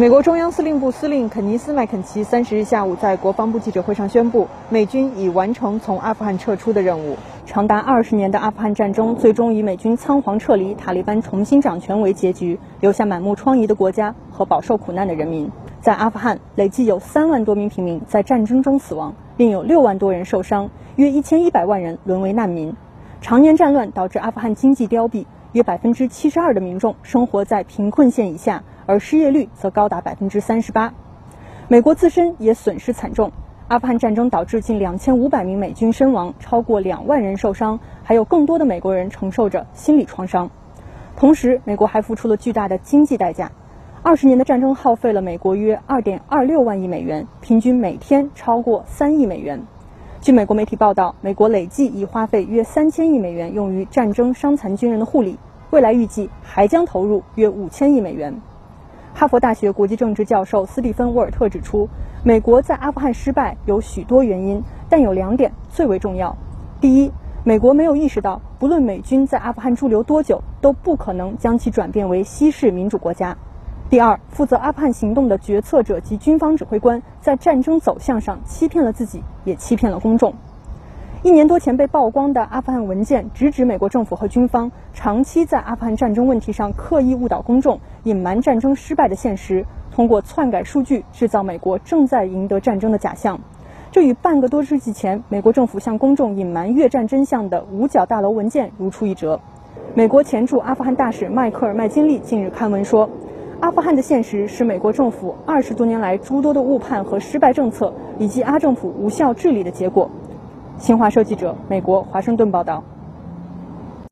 美国中央司令部司令肯尼斯·麦肯齐三十日下午在国防部记者会上宣布，美军已完成从阿富汗撤出的任务。长达二十年的阿富汗战争最终以美军仓皇撤离、塔利班重新掌权为结局，留下满目疮痍的国家和饱受苦难的人民。在阿富汗，累计有三万多名平民在战争中死亡，并有六万多人受伤，约一千一百万人沦为难民。常年战乱导致阿富汗经济凋敝，约百分之七十二的民众生活在贫困线以下。而失业率则高达百分之三十八，美国自身也损失惨重。阿富汗战争导致近两千五百名美军身亡，超过两万人受伤，还有更多的美国人承受着心理创伤。同时，美国还付出了巨大的经济代价。二十年的战争耗费了美国约二点二六万亿美元，平均每天超过三亿美元。据美国媒体报道，美国累计已花费约三千亿美元用于战争伤残军人的护理，未来预计还将投入约五千亿美元。哈佛大学国际政治教授斯蒂芬·沃尔特指出，美国在阿富汗失败有许多原因，但有两点最为重要。第一，美国没有意识到，不论美军在阿富汗驻留多久，都不可能将其转变为西式民主国家。第二，负责阿富汗行动的决策者及军方指挥官在战争走向上欺骗了自己，也欺骗了公众。一年多前被曝光的阿富汗文件，直指美国政府和军方长期在阿富汗战争问题上刻意误导公众，隐瞒战争失败的现实，通过篡改数据制造美国正在赢得战争的假象。这与半个多世纪前美国政府向公众隐瞒越战真相的五角大楼文件如出一辙。美国前驻阿富汗大使迈克尔·麦金利近日刊文说，阿富汗的现实是美国政府二十多年来诸多的误判和失败政策，以及阿政府无效治理的结果。新华社记者，美国华盛顿报道。